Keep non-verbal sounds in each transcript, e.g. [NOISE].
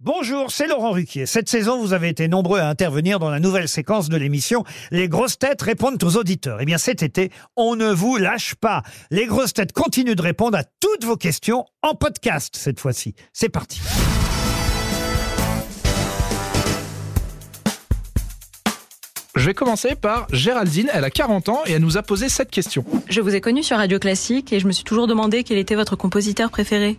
Bonjour, c'est Laurent Ruquier. Cette saison, vous avez été nombreux à intervenir dans la nouvelle séquence de l'émission Les grosses têtes répondent aux auditeurs. Eh bien, cet été, on ne vous lâche pas. Les grosses têtes continuent de répondre à toutes vos questions en podcast cette fois-ci. C'est parti. Je vais commencer par Géraldine, elle a 40 ans et elle nous a posé cette question. Je vous ai connu sur Radio Classique et je me suis toujours demandé quel était votre compositeur préféré.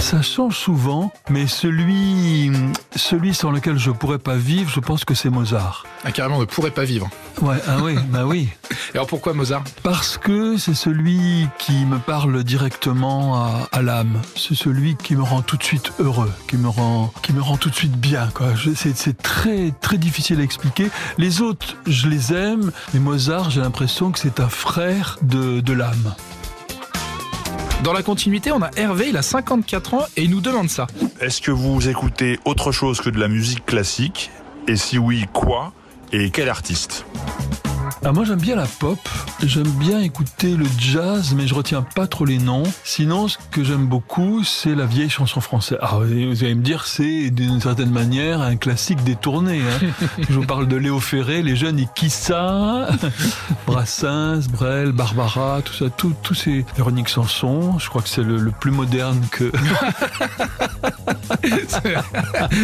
Ça change souvent, mais celui, celui sans lequel je pourrais pas vivre, je pense que c'est Mozart. Ah, carrément, on ne pourrait pas vivre. Ouais, ah oui, [LAUGHS] bah oui. Et alors pourquoi Mozart? Parce que c'est celui qui me parle directement à, à l'âme. C'est celui qui me rend tout de suite heureux, qui me rend, qui me rend tout de suite bien. C'est, c'est très, très difficile à expliquer. Les autres, je les aime, mais Mozart, j'ai l'impression que c'est un frère de, de l'âme. Dans la continuité, on a Hervé, il a 54 ans et il nous demande ça. Est-ce que vous écoutez autre chose que de la musique classique? Et si oui, quoi? Et quel artiste? Ah, moi j'aime bien la pop, j'aime bien écouter le jazz, mais je retiens pas trop les noms. Sinon, ce que j'aime beaucoup, c'est la vieille chanson française. Ah, vous allez me dire, c'est d'une certaine manière un classique détourné. Hein. [LAUGHS] je vous parle de Léo Ferré, les jeunes, ils qui ça [LAUGHS] Brassens, Brel, Barbara, tout ça, tout- tous ces Véronique Sanson. Je crois que c'est le, le plus moderne que. [LAUGHS]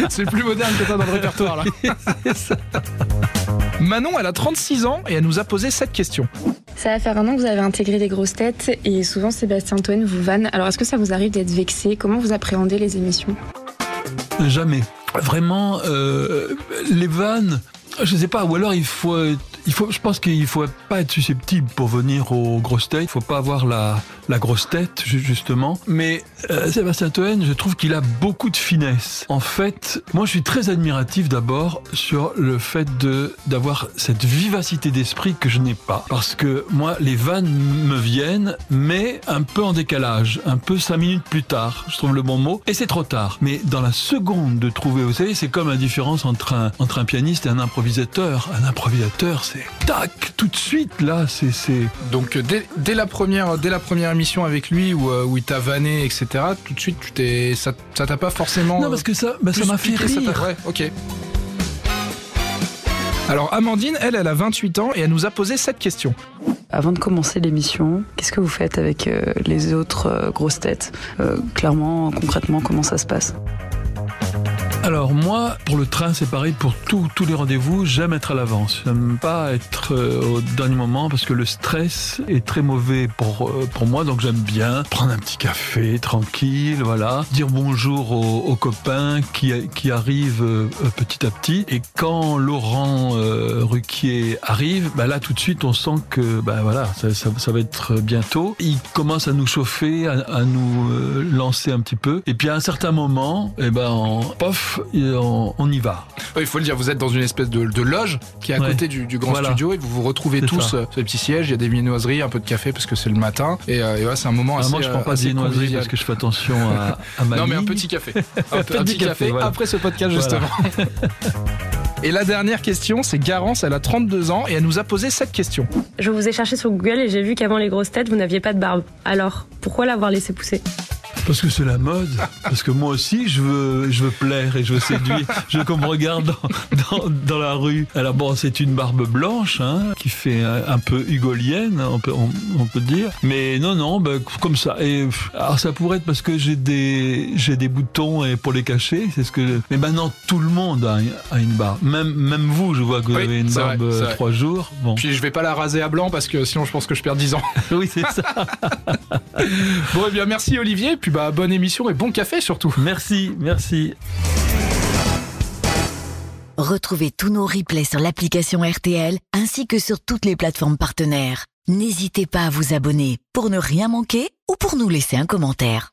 C'est le plus moderne que t'as dans le répertoire là. Manon, elle a 36 ans et elle nous a posé cette question. Ça va faire un an que vous avez intégré les grosses têtes et souvent Sébastien Toen vous vanne. Alors est-ce que ça vous arrive d'être vexé? Comment vous appréhendez les émissions? Jamais. Vraiment, euh, les vannes, je sais pas, ou alors il faut, être- il faut, je pense qu'il faut pas être susceptible pour venir aux grosses têtes. Il faut pas avoir la, grosse tête, ju- justement. Mais euh, Sébastien Toen, je trouve qu'il a beaucoup de finesse. En fait, moi, je suis très admiratif d'abord sur le fait d'avoir cette vivacité d'esprit que je n'ai pas. Parce que moi, les vannes me viennent, mais un peu en décalage, un peu cinq minutes plus tard. Je trouve le bon mot. Et c'est trop tard. Mais dans la seconde de trouver, vous savez, c'est comme la différence entre entre un pianiste et un improvisateur. Un improvisateur, c'est tac, tout de suite, là, c'est, c'est, Donc euh, dès, dès la première dès la première émission avec lui où, euh, où il t'a vanné etc. Tout de suite tu t'es ça ça t'a pas forcément. non, parce que ça, bah, ça m'a fait piqué, ça t'a- rire. Ouais, ok. Alors Amandine, elle, elle a 28 ans et elle nous a posé cette question. Avant de commencer l'émission, qu'est-ce que vous faites avec euh, les autres euh, grosses têtes? Euh, Clairement, concrètement, comment ça se passe? Alors moi, pour le train, c'est pareil pour tous tous les rendez-vous. J'aime être à l'avance. J'aime pas être euh, au dernier moment parce que le stress est très mauvais pour euh, pour moi. Donc j'aime bien prendre un petit café tranquille, voilà, dire bonjour aux, copains qui arrivent euh, petit à petit. Et quand Laurent Ruquier arrive, bah là tout de suite on sent que bah voilà, ça, ça, ça va être bientôt. Il commence à nous chauffer, à, à nous euh, lancer un petit peu. Et puis à un certain moment, eh ben on, pof, et on, on y va. Il faut le dire, vous êtes dans une espèce de, de loge qui est à Ouais. côté du, du grand Voilà. studio et vous vous retrouvez tous ça. euh, sur les petits sièges. Il y a des viennoiseries, un peu de café parce que c'est le matin. Et, euh, et voilà, c'est un moment Ah, assez. moi je prends euh, pas de assez viennoiserie convivial. parce que je fais attention à, à ma Non, mais un petit café. [LAUGHS] Un, petit petit café, café voilà. après ce podcast, Voilà. [LAUGHS] Et la dernière question, c'est Garance, elle a 32 ans et elle nous a posé cette question. Je vous ai cherché sur Google et j'ai vu qu'avant les grosses têtes, vous n'aviez pas de barbe. Alors, pourquoi l'avoir laissé pousser? Parce que c'est la mode. Parce que moi aussi, je veux, je veux plaire et je veux séduire. [LAUGHS] Je veux qu'on me regarde dans, dans, dans la rue. Alors bon, c'est une barbe blanche, hein, qui fait un, un peu hugolienne, on peut, on, on peut dire. Mais non, non, ben, comme ça. Et alors ça pourrait être parce que j'ai des, j'ai des boutons et pour les cacher. C'est ce que. Mais maintenant, tout le monde a, a une barbe. Même, même vous, je vois que vous Oui, avez une vrai, barbe euh, vrai. trois jours. Bon, Puis je vais pas la raser à blanc parce que sinon je pense que je perds 10 ans. [LAUGHS] oui, c'est ça. [LAUGHS] Bon, et bien merci Olivier. Puis bah bonne émission et bon café surtout. Merci, merci. Retrouvez tous nos replays sur l'application RTL ainsi que sur toutes les plateformes partenaires. N'hésitez pas à vous abonner pour ne rien manquer ou pour nous laisser un commentaire.